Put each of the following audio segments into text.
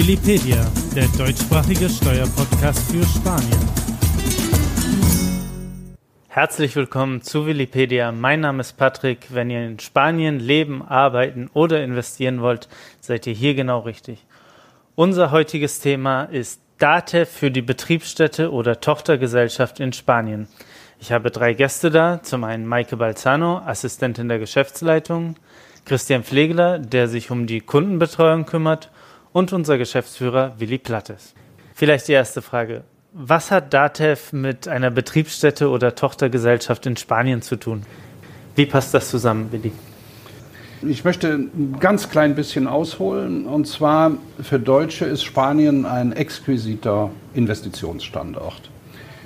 Willipedia, der deutschsprachige Steuerpodcast für Spanien. Herzlich willkommen zu Willipedia. Mein Name ist Patrick. Wenn ihr in Spanien leben, arbeiten oder investieren wollt, seid ihr hier genau richtig. Unser heutiges Thema ist DATEV für die Betriebsstätte oder Tochtergesellschaft in Spanien. Ich habe drei Gäste da. Zum einen Maike Balzano, Assistentin der Geschäftsleitung, Christian Pflegler, der sich um die Kundenbetreuung kümmert und unser Geschäftsführer Willi Plattes. Vielleicht die erste Frage. Was hat DATEV mit einer Betriebsstätte oder Tochtergesellschaft in Spanien zu tun? Wie passt das zusammen, Willi? Ich möchte ein ganz klein bisschen ausholen. Und zwar für Deutsche ist Spanien ein exquisiter Investitionsstandort.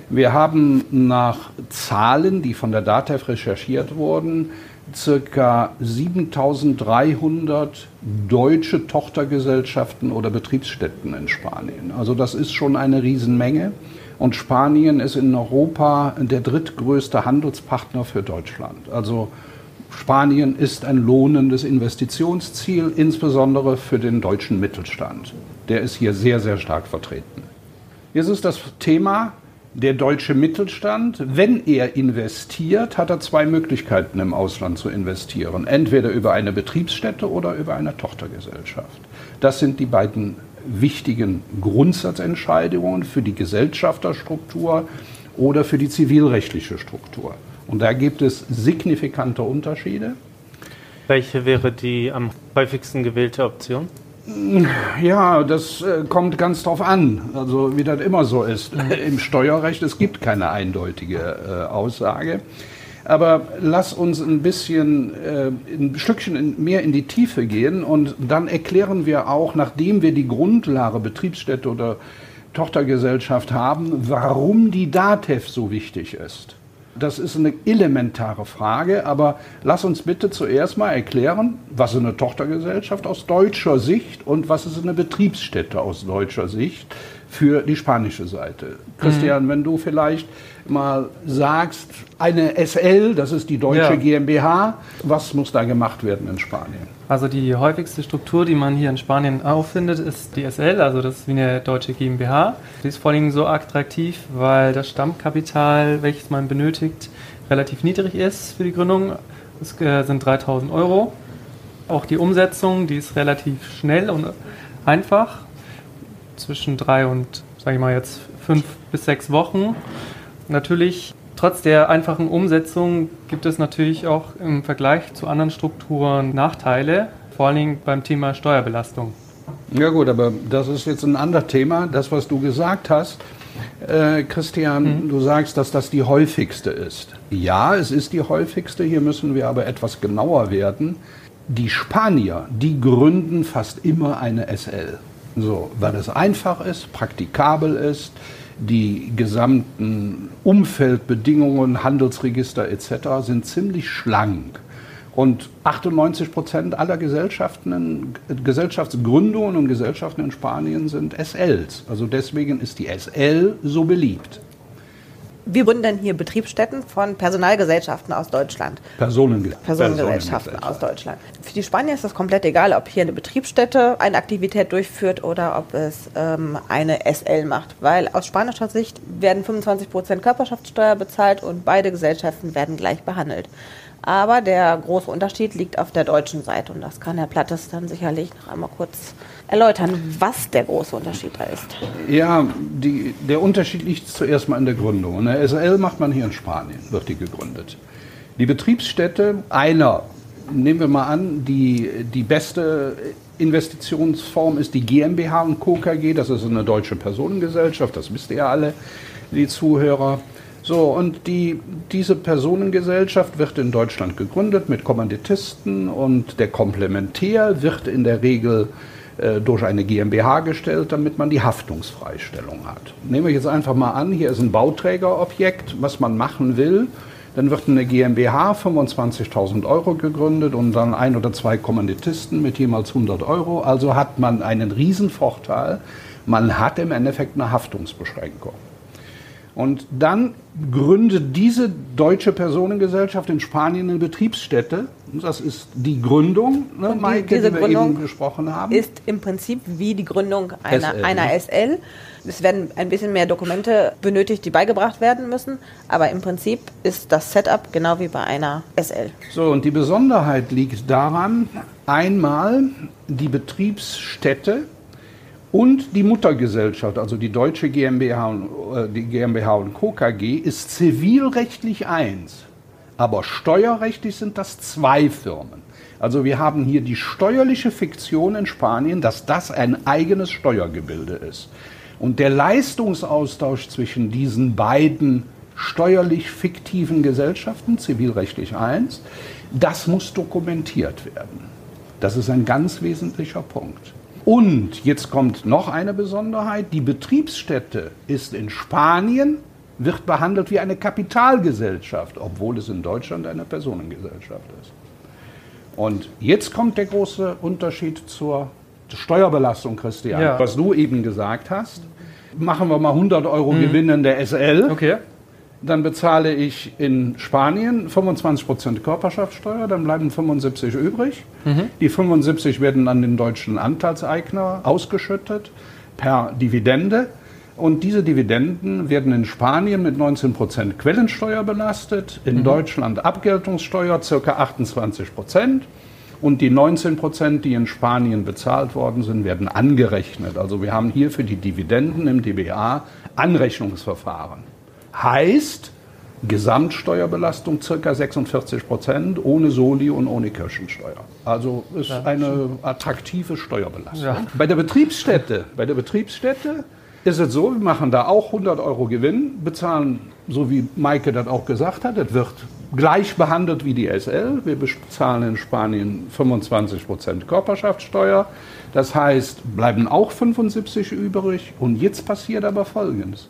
Wir haben nach Zahlen, die von der DATEV recherchiert wurden, circa 7300 deutsche Tochtergesellschaften oder Betriebsstätten in Spanien. Also das ist schon eine Riesenmenge. Und Spanien ist in Europa der drittgrößte Handelspartner für Deutschland. Also Spanien ist ein lohnendes Investitionsziel, insbesondere für den deutschen Mittelstand. Der ist hier sehr, sehr stark vertreten. Jetzt ist das Thema, der deutsche Mittelstand, wenn er investiert, hat er zwei Möglichkeiten im Ausland zu investieren. Entweder über eine Betriebsstätte oder über eine Tochtergesellschaft. Das sind die beiden wichtigen Grundsatzentscheidungen für die Gesellschafterstruktur oder für die zivilrechtliche Struktur. Und da gibt es signifikante Unterschiede. Welche wäre die am häufigsten gewählte Option? Ja, das äh, kommt ganz drauf an. Also wie das immer so ist. Mhm. Im Steuerrecht, es gibt keine eindeutige äh, Aussage. Aber lass uns ein bisschen, äh, ein Stückchen in, mehr in die Tiefe gehen und dann erklären wir auch, nachdem wir die Grundlage Betriebsstätte oder Tochtergesellschaft haben, warum die DATEV so wichtig ist. Das ist eine elementare Frage, aber lass uns bitte zuerst mal erklären, was ist eine Tochtergesellschaft aus deutscher Sicht und was ist eine Betriebsstätte aus deutscher Sicht für die spanische Seite. Christian, mhm. wenn du vielleicht mal sagst, eine SL, das ist die deutsche ja. GmbH, was muss da gemacht werden in Spanien? Also die häufigste Struktur, die man hier in Spanien auffindet, ist die SL, also das ist wie eine deutsche GmbH. Die ist vor allem so attraktiv, weil das Stammkapital, welches man benötigt, relativ niedrig ist für die Gründung. Das äh, sind 3000 Euro. Auch die Umsetzung, die ist relativ schnell und einfach zwischen drei und, sage ich mal jetzt, fünf bis sechs Wochen. Natürlich, trotz der einfachen Umsetzung gibt es natürlich auch im Vergleich zu anderen Strukturen Nachteile, vor allen Dingen beim Thema Steuerbelastung. Ja gut, aber das ist jetzt ein anderes Thema. Das, was du gesagt hast, äh, Christian, mhm. du sagst, dass das die häufigste ist. Ja, es ist die häufigste. Hier müssen wir aber etwas genauer werden. Die Spanier, die gründen fast immer eine SL. So, weil es einfach ist, praktikabel ist, die gesamten Umfeldbedingungen, Handelsregister etc. sind ziemlich schlank. Und 98 Prozent aller Gesellschaften, Gesellschaftsgründungen und Gesellschaften in Spanien sind SLs. Also deswegen ist die SL so beliebt wir gründen hier Betriebsstätten von Personalgesellschaften aus Deutschland. Personen Personengesellschaften aus Deutschland. Für die Spanier ist das komplett egal, ob hier eine Betriebsstätte eine Aktivität durchführt oder ob es ähm, eine SL macht. Weil aus spanischer Sicht werden 25 Prozent Körperschaftssteuer bezahlt und beide Gesellschaften werden gleich behandelt. Aber der große Unterschied liegt auf der deutschen Seite und das kann Herr Plattes dann sicherlich noch einmal kurz erläutern, was der große Unterschied da ist. Ja, die, der Unterschied liegt zuerst mal in der Gründung. Eine SL macht man hier in Spanien, wird die gegründet. Die Betriebsstätte einer, nehmen wir mal an, die, die beste Investitionsform ist die GmbH und Co. KG, das ist eine deutsche Personengesellschaft, das wisst ihr alle, die Zuhörer. So, und die, diese Personengesellschaft wird in Deutschland gegründet mit Kommanditisten und der Komplementär wird in der Regel äh, durch eine GmbH gestellt, damit man die Haftungsfreistellung hat. Nehmen wir jetzt einfach mal an, hier ist ein Bauträgerobjekt, was man machen will. Dann wird eine GmbH 25.000 Euro gegründet und dann ein oder zwei Kommanditisten mit jemals 100 Euro. Also hat man einen Riesenvorteil. Man hat im Endeffekt eine Haftungsbeschränkung. Und dann gründet diese deutsche Personengesellschaft in Spanien eine Betriebsstätte. Das ist die Gründung, ne, die- Maike, diese die wir Gründung eben gesprochen haben. Ist im Prinzip wie die Gründung einer, SL, einer ne? SL. Es werden ein bisschen mehr Dokumente benötigt, die beigebracht werden müssen, aber im Prinzip ist das Setup genau wie bei einer SL. So, und die Besonderheit liegt daran, einmal die Betriebsstätte und die Muttergesellschaft, also die deutsche GmbH und, äh, die GmbH und Co. KG, ist zivilrechtlich eins. Aber steuerrechtlich sind das zwei Firmen. Also wir haben hier die steuerliche Fiktion in Spanien, dass das ein eigenes Steuergebilde ist. Und der Leistungsaustausch zwischen diesen beiden steuerlich fiktiven Gesellschaften, zivilrechtlich eins, das muss dokumentiert werden. Das ist ein ganz wesentlicher Punkt. Und jetzt kommt noch eine Besonderheit. Die Betriebsstätte ist in Spanien, wird behandelt wie eine Kapitalgesellschaft, obwohl es in Deutschland eine Personengesellschaft ist. Und jetzt kommt der große Unterschied zur Steuerbelastung, Christian. Ja. Was du eben gesagt hast. Machen wir mal 100 Euro Gewinn in der SL. Okay. Dann bezahle ich in Spanien 25% Körperschaftssteuer, dann bleiben 75 übrig. Die 75 werden an den deutschen Anteilseigner ausgeschüttet per Dividende. Und diese Dividenden werden in Spanien mit 19% Quellensteuer belastet, in Deutschland Abgeltungssteuer ca. 28%. Und die 19 Prozent, die in Spanien bezahlt worden sind, werden angerechnet. Also wir haben hier für die Dividenden im DBA Anrechnungsverfahren. Heißt, Gesamtsteuerbelastung ca. 46 Prozent ohne Soli und ohne Kirchensteuer. Also ist eine attraktive Steuerbelastung. Ja. Bei der Betriebsstätte, bei der Betriebsstätte ist es so, wir machen da auch 100 Euro Gewinn, bezahlen, so wie Maike das auch gesagt hat, es wird gleich behandelt wie die SL. Wir bezahlen in Spanien 25 Prozent Körperschaftssteuer. Das heißt, bleiben auch 75 übrig. Und jetzt passiert aber Folgendes.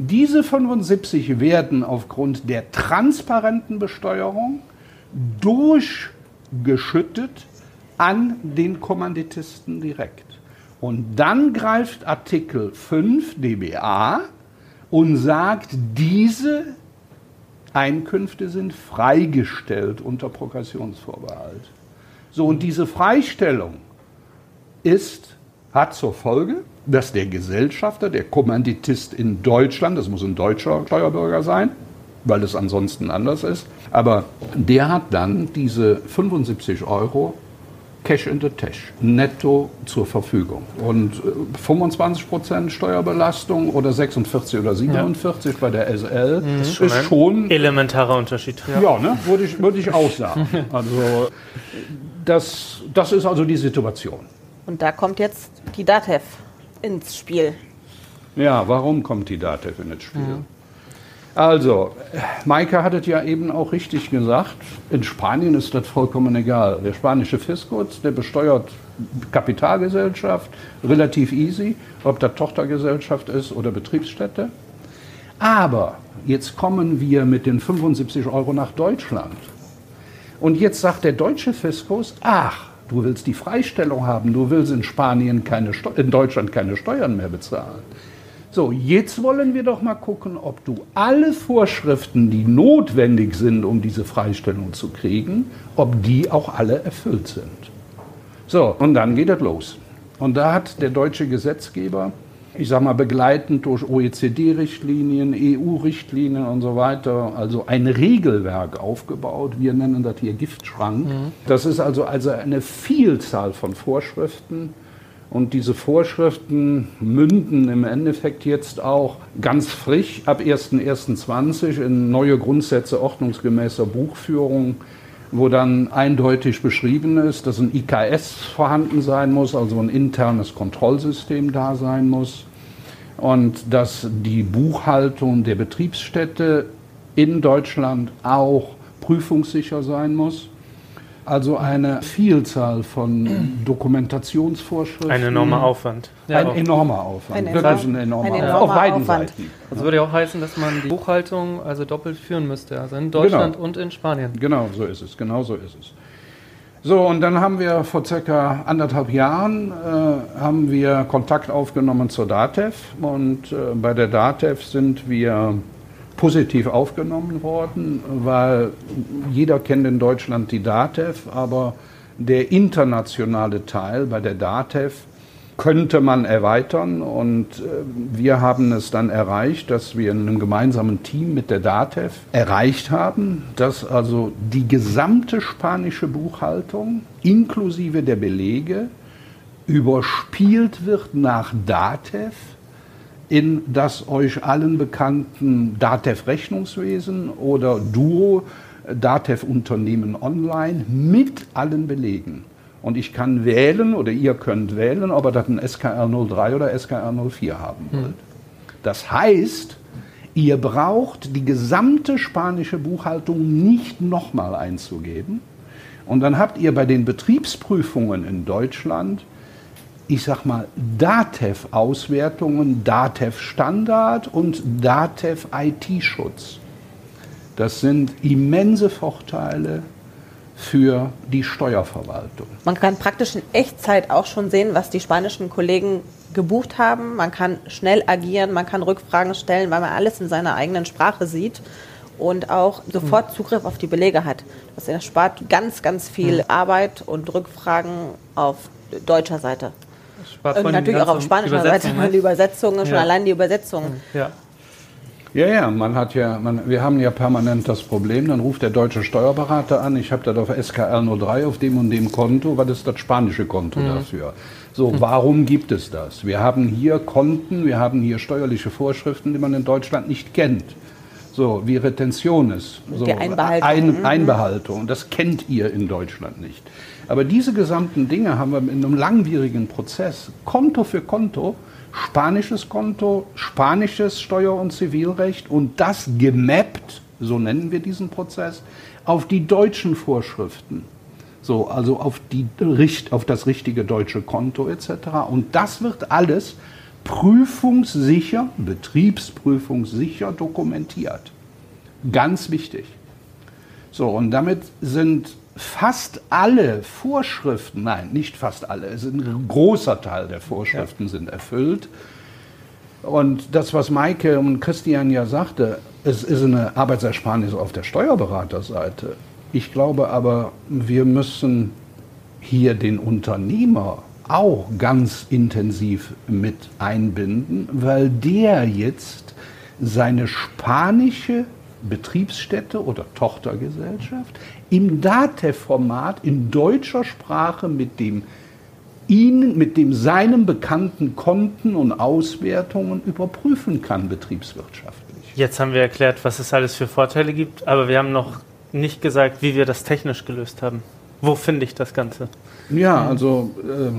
Diese 75 werden aufgrund der transparenten Besteuerung durchgeschüttet an den Kommanditisten direkt. Und dann greift Artikel 5 dBA und sagt, diese Einkünfte sind freigestellt unter Progressionsvorbehalt. So, und diese Freistellung ist, hat zur Folge, dass der Gesellschafter, der Kommanditist in Deutschland, das muss ein deutscher Steuerbürger sein, weil es ansonsten anders ist, aber der hat dann diese 75 Euro Cash in the Tash, netto zur Verfügung. Und äh, 25% Steuerbelastung oder 46 oder 47 bei der SL ist schon ein schon Elementarer Unterschied. ja, ne? würde, ich, würde ich auch sagen. Also das, das ist also die Situation. Und da kommt jetzt die DATEV ins Spiel. Ja, warum kommt die DATEV in das Spiel? Also, Maike hat es ja eben auch richtig gesagt, in Spanien ist das vollkommen egal. Der spanische Fiskus, der besteuert Kapitalgesellschaft, relativ easy, ob das Tochtergesellschaft ist oder Betriebsstätte. Aber jetzt kommen wir mit den 75 Euro nach Deutschland. Und jetzt sagt der deutsche Fiskus, ach, du willst die Freistellung haben, du willst in Spanien keine Steu in Deutschland keine Steuern mehr bezahlen. So, jetzt wollen wir doch mal gucken, ob du alle Vorschriften, die notwendig sind, um diese Freistellung zu kriegen, ob die auch alle erfüllt sind. So, und dann geht es los. Und da hat der deutsche Gesetzgeber, ich sage mal begleitend durch OECD-Richtlinien, EU-Richtlinien und so weiter, also ein Regelwerk aufgebaut. Wir nennen das hier Giftschrank. Das ist also, also eine Vielzahl von Vorschriften. Und diese Vorschriften münden im Endeffekt jetzt auch ganz frisch ab 1.1.20 in neue Grundsätze ordnungsgemäßer Buchführung, wo dann eindeutig beschrieben ist, dass ein IKS vorhanden sein muss, also ein internes Kontrollsystem da sein muss und dass die Buchhaltung der Betriebsstätte in Deutschland auch prüfungssicher sein muss. Also eine Vielzahl von Dokumentationsvorschriften. Ein enormer Aufwand. Ja, ein enormer Aufwand. Ein Wirklich enorm- ein enormer ein Aufwand. enormer Auf beiden Aufwand. Seiten. Das würde ja auch heißen, dass man die Buchhaltung also doppelt führen müsste. Also in Deutschland Genau. und in Spanien. Genau so ist es, genau so ist es. So, und dann haben wir vor circa anderthalb Jahren äh, haben wir Kontakt aufgenommen zur DATEV. Und äh, bei der DATEV sind wir positiv aufgenommen worden, weil jeder kennt in Deutschland die DATEV, aber der internationale Teil bei der DATEV könnte man erweitern und äh, wir haben es dann erreicht, dass wir in einem gemeinsamen Team mit der DATEV erreicht haben, dass also die gesamte spanische Buchhaltung inklusive der Belege überspielt wird nach DATEV in das euch allen bekannten DATEV Rechnungswesen oder Duo DATEV Unternehmen Online mit allen Belegen. Und ich kann wählen oder ihr könnt wählen, ob ihr das ein SKR 03 oder SKR 04 haben hm. wollt. Das heißt, ihr braucht die gesamte spanische Buchhaltung nicht nochmal einzugeben. Und dann habt ihr bei den Betriebsprüfungen in Deutschland ich sag mal, DATEV-Auswertungen, DATEV-Standard und DATEV-IT-Schutz. Das sind immense Vorteile für die Steuerverwaltung. Man kann praktisch in Echtzeit auch schon sehen, was die spanischen Kollegen gebucht haben. Man kann schnell agieren, man kann Rückfragen stellen, weil man alles in seiner eigenen Sprache sieht und auch sofort Zugriff auf die Belege hat. Das erspart ganz, ganz viel Arbeit und Rückfragen auf deutscher Seite. Und natürlich auch auf spanischer Seite, die Übersetzungen, schon ja. allein die Übersetzungen. Ja. Ja, ja, man hat ja, man, wir haben ja permanent das Problem, dann ruft der deutsche Steuerberater an, ich habe das auf SKR 03 auf dem und dem Konto, was ist das spanische Konto mhm. dafür? So, warum gibt es das? Wir haben hier Konten, wir haben hier steuerliche Vorschriften, die man in Deutschland nicht kennt. So, wie Retentiones, so, die Einbehaltung. Ein, mhm. Einbehaltung. Das kennt ihr in Deutschland nicht. Aber diese gesamten Dinge haben wir in einem langwierigen Prozess, Konto für Konto, spanisches Konto, spanisches Steuer- und Zivilrecht und das gemappt, so nennen wir diesen Prozess, auf die deutschen Vorschriften. So, also auf, die, auf das richtige deutsche Konto etc. Und das wird alles prüfungssicher, betriebsprüfungssicher dokumentiert. Ganz wichtig. So, und damit sind fast alle Vorschriften, nein, nicht fast alle, es ist ein großer Teil der Vorschriften ja. sind erfüllt. Und das, was Maike und Christian ja sagte, es ist eine Arbeitsersparnis auf der Steuerberaterseite. Ich glaube aber, wir müssen hier den Unternehmer auch ganz intensiv mit einbinden, weil der jetzt seine spanische Betriebsstätte oder Tochtergesellschaft im DATEV-Format in deutscher Sprache mit dem Ihnen, mit dem seinem bekannten Konten und Auswertungen überprüfen kann, betriebswirtschaftlich. Jetzt haben wir erklärt, was es alles für Vorteile gibt, aber wir haben noch nicht gesagt, wie wir das technisch gelöst haben. Wo finde ich das Ganze? Ja, also äh,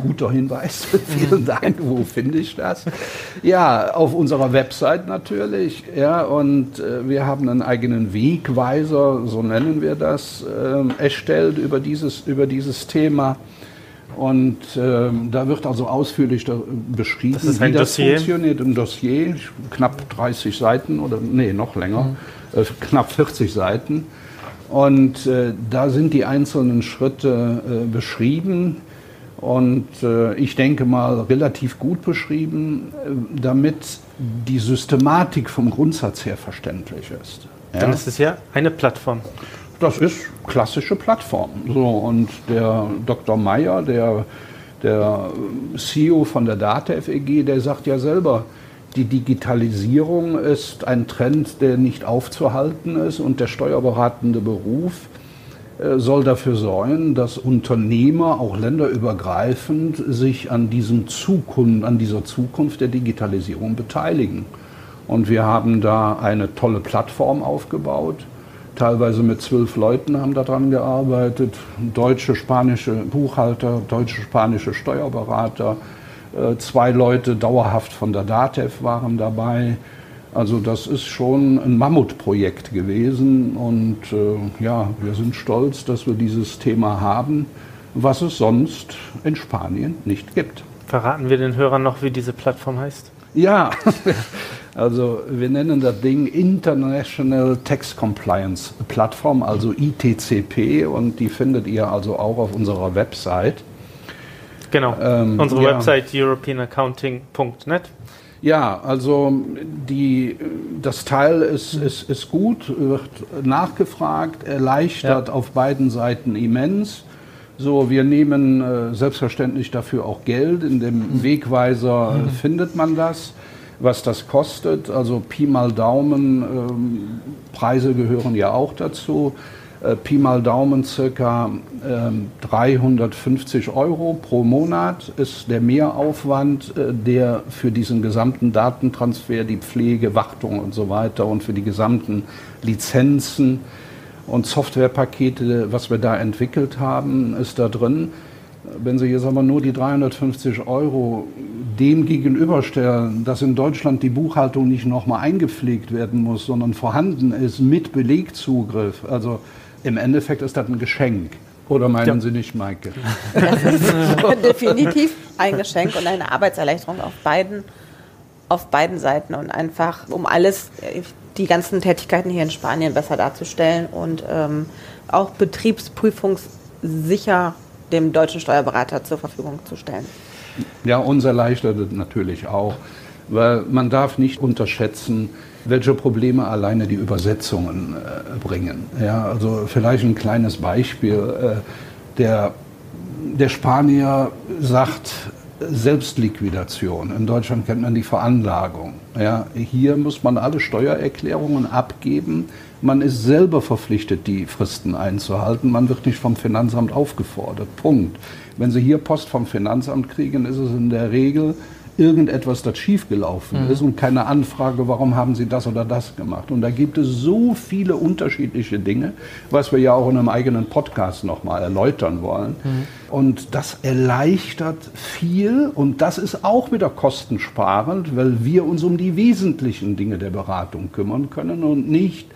guter Hinweis. Vielen Dank. Wo finde ich das? Ja, auf unserer Website natürlich. Ja, und äh, wir haben einen eigenen Wegweiser, so nennen wir das, äh, erstellt über dieses, über dieses Thema. Und äh, da wird also ausführlich da beschrieben, das wie das Dossier. funktioniert. Ein Dossier, knapp 30 Seiten oder nee, noch länger, mhm. äh, knapp 40 Seiten. Und äh, da sind die einzelnen Schritte äh, beschrieben und äh, ich denke mal relativ gut beschrieben, äh, damit die Systematik vom Grundsatz her verständlich ist. Ja? Dann ist es ja eine Plattform. Das ist klassische Plattform. So, und der Dr. Meyer, der, der CEO von der DATEV EG, der sagt ja selber, die Digitalisierung ist ein Trend, der nicht aufzuhalten ist und der steuerberatende Beruf äh, soll dafür sorgen, dass Unternehmer auch länderübergreifend sich an, diesem Zukunft, an dieser Zukunft der Digitalisierung beteiligen. Und wir haben da eine tolle Plattform aufgebaut. Teilweise mit zwölf Leuten haben daran gearbeitet. Deutsche, spanische Buchhalter, deutsche, spanische Steuerberater. Äh, zwei Leute dauerhaft von der DATEV waren dabei. Also das ist schon ein Mammutprojekt gewesen und äh, ja, wir sind stolz, dass wir dieses Thema haben, was es sonst in Spanien nicht gibt. Verraten wir den Hörern noch, wie diese Plattform heißt? Ja, Also wir nennen das Ding International Tax Compliance Plattform, also ITCP, und die findet ihr also auch auf unserer Website. Genau, Ähm, unsere ja. Website europeanaccounting.net. Ja, also die, das Teil ist, ist, ist gut, wird nachgefragt, erleichtert auf beiden Seiten immens. So, wir nehmen äh, selbstverständlich dafür auch Geld. In dem Wegweiser äh, findet man das, was das kostet. Also Pi mal Daumen, ähm, Preise gehören ja auch dazu. Äh, Pi mal Daumen circa ähm, 350 Euro pro Monat ist der Mehraufwand, äh, der für diesen gesamten Datentransfer, die Pflege, Wartung und so weiter und für die gesamten Lizenzen und Softwarepakete, was wir da entwickelt haben, ist da drin. Wenn Sie jetzt aber nur die 350 Euro dem gegenüberstellen, dass in Deutschland die Buchhaltung nicht nochmal eingepflegt werden muss, sondern vorhanden ist mit Belegzugriff, also im Endeffekt ist das ein Geschenk. Oder meinen Ja. Sie nicht, Maike? Das ist definitiv ein Geschenk und eine Arbeitserleichterung auf beiden, auf beiden Seiten und einfach, um alles, äh, die ganzen Tätigkeiten hier in Spanien besser darzustellen und ähm, auch betriebsprüfungssicher dem deutschen Steuerberater zur Verfügung zu stellen. Ja, uns erleichtert natürlich auch, weil man darf nicht unterschätzen, welche Probleme alleine die Übersetzungen äh, bringen. Ja, also vielleicht ein kleines Beispiel. Äh, der, der Spanier sagt Selbstliquidation. In Deutschland kennt man die Veranlagung. Ja, hier muss man alle Steuererklärungen abgeben. Man ist selber verpflichtet, die Fristen einzuhalten. Man wird nicht vom Finanzamt aufgefordert. Punkt. Wenn Sie hier Post vom Finanzamt kriegen, ist es in der Regel irgendetwas, das schiefgelaufen ist und keine Anfrage, warum haben Sie das oder das gemacht. Und da gibt es so viele unterschiedliche Dinge, was wir ja auch in einem eigenen Podcast nochmal erläutern wollen. Und das erleichtert viel und das ist auch wieder kostensparend, weil wir uns um die wesentlichen Dinge der Beratung kümmern können und nicht,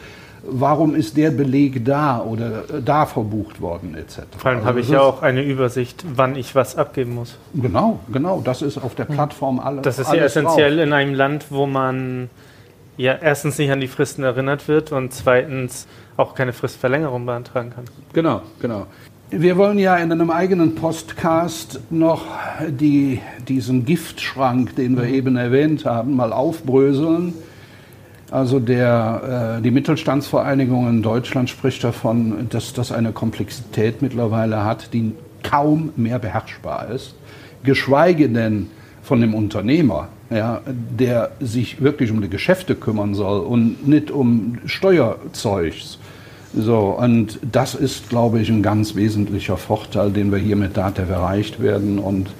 warum ist der Beleg da oder äh, da verbucht worden etc. Vor allem Also habe ich ja auch eine Übersicht, wann ich was abgeben muss. Genau, genau, das ist auf der Plattform alles. Das ist ja essentiell drauf. in einem Land, wo man ja erstens nicht an die Fristen erinnert wird und zweitens auch keine Fristverlängerung beantragen kann. Genau, genau. Wir wollen ja in einem eigenen Podcast noch die, diesen Giftschrank, den wir eben erwähnt haben, mal aufbröseln. Also der, äh, die Mittelstandsvereinigung in Deutschland spricht davon, dass das eine Komplexität mittlerweile hat, die kaum mehr beherrschbar ist. Geschweige denn von dem Unternehmer, ja, der sich wirklich um die Geschäfte kümmern soll und nicht um Steuerzeugs. So, und das ist, glaube ich, ein ganz wesentlicher Vorteil, den wir hier mit DATEV erreicht werden. Und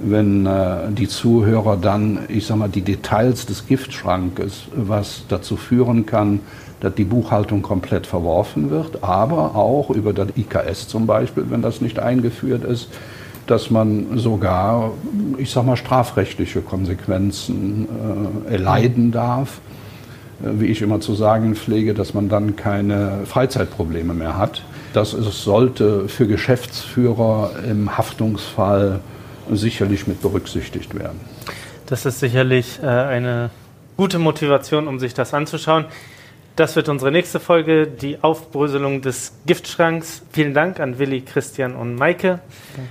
wenn äh, die Zuhörer dann, ich sag mal, die Details des Giftschrankes, was dazu führen kann, dass die Buchhaltung komplett verworfen wird, aber auch über das IKS zum Beispiel, wenn das nicht eingeführt ist, dass man sogar, ich sag mal, strafrechtliche Konsequenzen äh, erleiden darf äh, wie ich immer zu sagen pflege, dass man dann keine Freizeitprobleme mehr hat. Das ist, sollte für Geschäftsführer im Haftungsfall sicherlich mit berücksichtigt werden. Das ist sicherlich äh, eine gute Motivation, um sich das anzuschauen. Das wird unsere nächste Folge, die Aufbröselung des Giftschranks. Vielen Dank an Willi, Christian und Maike.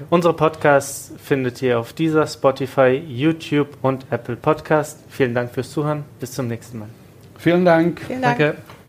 Unsere Podcasts findet ihr auf dieser, Spotify, YouTube und Apple Podcast. Vielen Dank fürs Zuhören. Bis zum nächsten Mal. Vielen Dank. Vielen Dank. Danke.